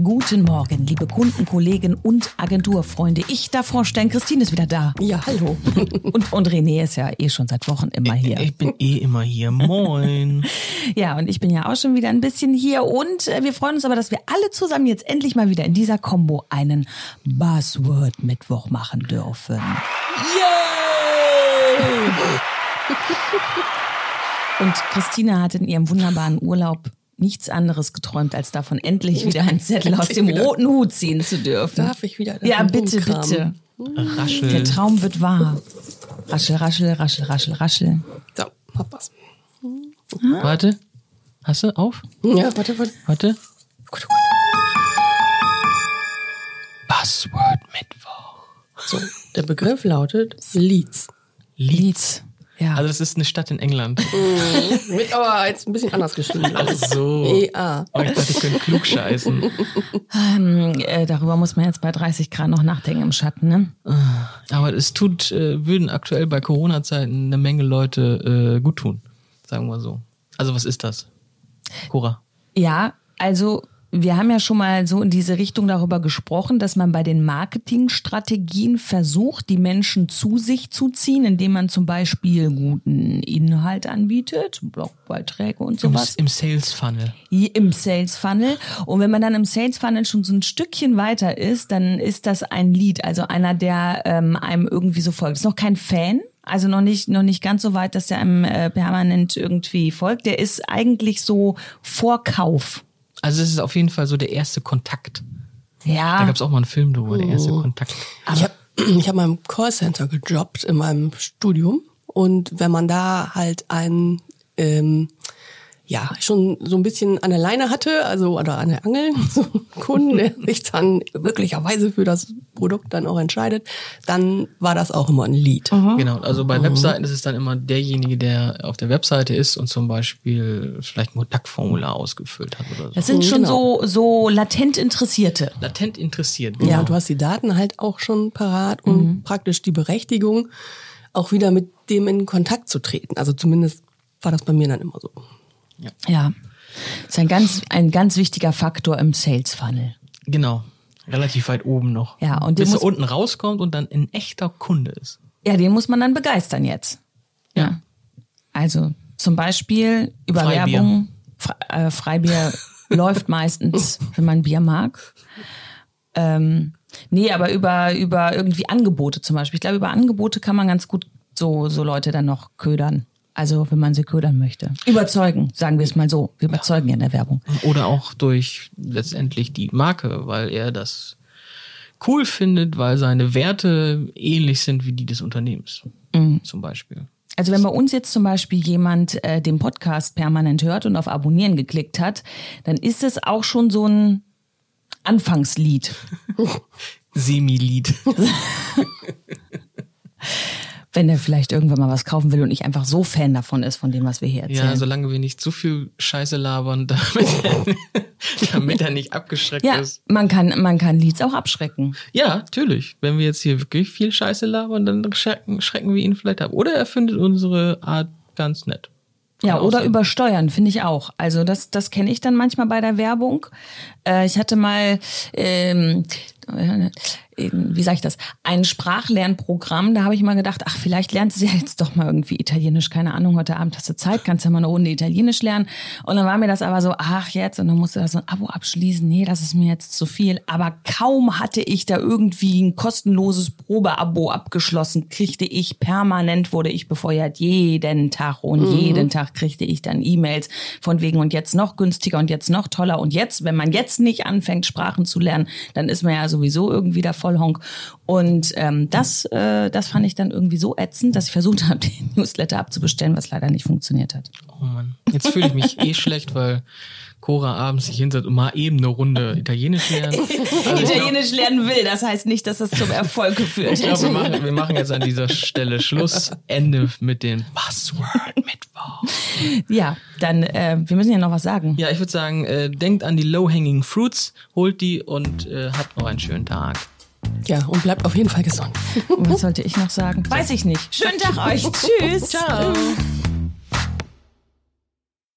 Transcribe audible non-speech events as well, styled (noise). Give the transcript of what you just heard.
Guten Morgen, liebe Kunden, Kollegen und Agenturfreunde. Ich darf vorstellen, Christine ist wieder da. Ja, hallo. (laughs) Und, und René ist ja eh schon seit Wochen immer hier. Ich bin eh immer hier. Moin. (laughs) Ja, und ich bin ja auch schon wieder ein bisschen hier. Und äh, wir freuen uns aber, dass wir alle zusammen jetzt endlich mal wieder in dieser Combo einen Buzzword-Mittwoch machen dürfen. Yay! Und Christine hat in ihrem wunderbaren Urlaub nichts anderes geträumt, als davon endlich wieder einen Zettel aus dem roten Hut ziehen zu dürfen. Darf ich wieder? Ja, bitte, bitte. Der Raschel. Traum wird wahr. Raschel, raschel, raschel, raschel, raschel. So, hab was. Warte. Hast du auf? Ja, warte, warte. Warte. Gut, gut. Buzzword Mittwoch. So, der Begriff lautet Leeds. Leeds. Ja. Also das ist eine Stadt in England. Mit aber jetzt ein bisschen anders geschrieben. Ach so. EA. Oh, ich dachte, ich könnte klug scheißen. ähm, äh, darüber muss man jetzt bei 30 Grad noch nachdenken im Schatten, ne? Aber es tut, äh, würden aktuell bei Corona-Zeiten eine Menge Leute äh, gut tun. Sagen wir mal so. Also was ist das? Cora. Ja, also wir haben ja schon mal so in diese Richtung darüber gesprochen, dass man bei den Marketingstrategien versucht, die Menschen zu sich zu ziehen, indem man zum Beispiel guten Inhalt anbietet, Blogbeiträge und Im, sowas. Im Sales Funnel. im Sales Funnel. Und wenn man dann im Sales Funnel schon so ein Stückchen weiter ist, dann ist das ein Lead, also einer, der ähm, einem irgendwie so folgt. Ist noch kein Fan. Also noch nicht, noch nicht ganz so weit, dass der einem äh, permanent irgendwie folgt. Der ist eigentlich so Vorkauf. Also es ist auf jeden Fall so der erste Kontakt. Da Ja. gab es auch mal einen Film drüber, der erste Kontakt. Ich habe (clears throat) ich hab mal im Callcenter gejobbt in meinem Studium. Und wenn man da halt einen, ähm, ja, schon so ein bisschen an der Leine hatte, also oder an der Angel, (laughs) so einen Kunden, der sich dann möglicherweise für das Produkt dann auch entscheidet, dann war das auch immer ein Lied. Genau, also bei Webseiten ist es dann immer derjenige, der auf der Webseite ist und zum Beispiel vielleicht ein Kontaktformular ausgefüllt hat oder so. Das sind schon Genau. so, so latent Interessierte. Latent interessiert. Ja, und du hast die Daten halt auch schon parat und praktisch die Berechtigung, auch wieder mit dem in Kontakt zu treten. Also zumindest war das bei mir dann immer so. Ja. Das ist ein ganz, ein ganz wichtiger Faktor im Sales Funnel. Genau. Relativ weit oben noch. Ja, und bis er unten rauskommt und dann ein echter Kunde ist. Ja, den muss man dann begeistern jetzt. Ja. Also zum Beispiel über Freibier. Werbung. Fre äh, Freibier (laughs) läuft meistens, wenn man Bier mag. Ähm, nee, aber über, über irgendwie Angebote zum Beispiel. Ich glaube, über Angebote kann man ganz gut so, so Leute dann noch ködern. Also, wenn man sie ködern möchte. Überzeugen, sagen wir es mal so. Wir überzeugen ja in der Werbung. Oder auch durch letztendlich die Marke, weil er das cool findet, weil seine Werte ähnlich sind wie die des Unternehmens. Mhm. Zum Beispiel. Also wenn bei uns jetzt zum Beispiel jemand äh, den Podcast permanent hört und auf Abonnieren geklickt hat, dann ist es auch schon so ein Anfangslied. (laughs) Semi-Lied. (laughs) (laughs) Wenn er vielleicht irgendwann mal was kaufen will und nicht einfach so Fan davon ist, von dem, was wir hier erzählen. Ja, solange wir nicht zu viel Scheiße labern, damit er, (laughs) damit er nicht abgeschreckt ja ist. man, kann, man kann Leads auch abschrecken. Ja, natürlich. Wenn wir jetzt hier wirklich viel Scheiße labern, dann schrecken, schrecken wir ihn vielleicht ab. Oder er findet unsere Art ganz nett. Ja, Kann oder sein. übersteuern, finde ich auch. Also das, das kenne ich dann manchmal bei der Werbung. Äh, ich hatte mal, ähm, äh, wie sage ich das, ein Sprachlernprogramm. Da habe ich mal gedacht, ach, vielleicht lernst du ja jetzt doch mal irgendwie Italienisch. Keine Ahnung, heute Abend hast du Zeit, kannst ja mal eine Runde Italienisch lernen. Und dann war mir das aber so, ach jetzt, und dann musste da so ein Abo abschließen. Nee, das ist mir jetzt zu viel. Aber kaum hatte ich da irgendwie ein kostenloses Probeabo abgeschlossen, kriegte ich permanent, wurde ich befeuert, jeden Tag und jeden Tag kriegte ich dann E-Mails von wegen und jetzt noch günstiger und jetzt noch toller und jetzt, wenn man jetzt nicht anfängt, Sprachen zu lernen, dann ist man ja sowieso irgendwie Vollhonk. Und ähm, das, äh, das fand ich dann irgendwie so ätzend, dass ich versucht habe, (laughs) den Newsletter abzubestellen, was leider nicht funktioniert hat. Oh Mann. Jetzt fühle ich mich eh schlecht, weil Cora abends sich hinsetzt und mal eben eine Runde Italienisch lernen. (laughs) Also ich glaub, Italienisch lernen will, das heißt nicht, dass das zum Erfolg geführt ich glaube, wir machen, wir machen jetzt an dieser Stelle Schluss. Ende mit dem Buzzword Mittwoch. Ja, dann, äh, wir müssen ja noch was sagen. Ja, ich würde sagen, äh, denkt an die low-hanging fruits, holt die und äh, habt noch einen schönen Tag. Ja, und bleibt auf jeden Fall gesund. Und was sollte ich noch sagen? Weiß ich nicht. Schönen Tag euch. Tschüss. Ciao.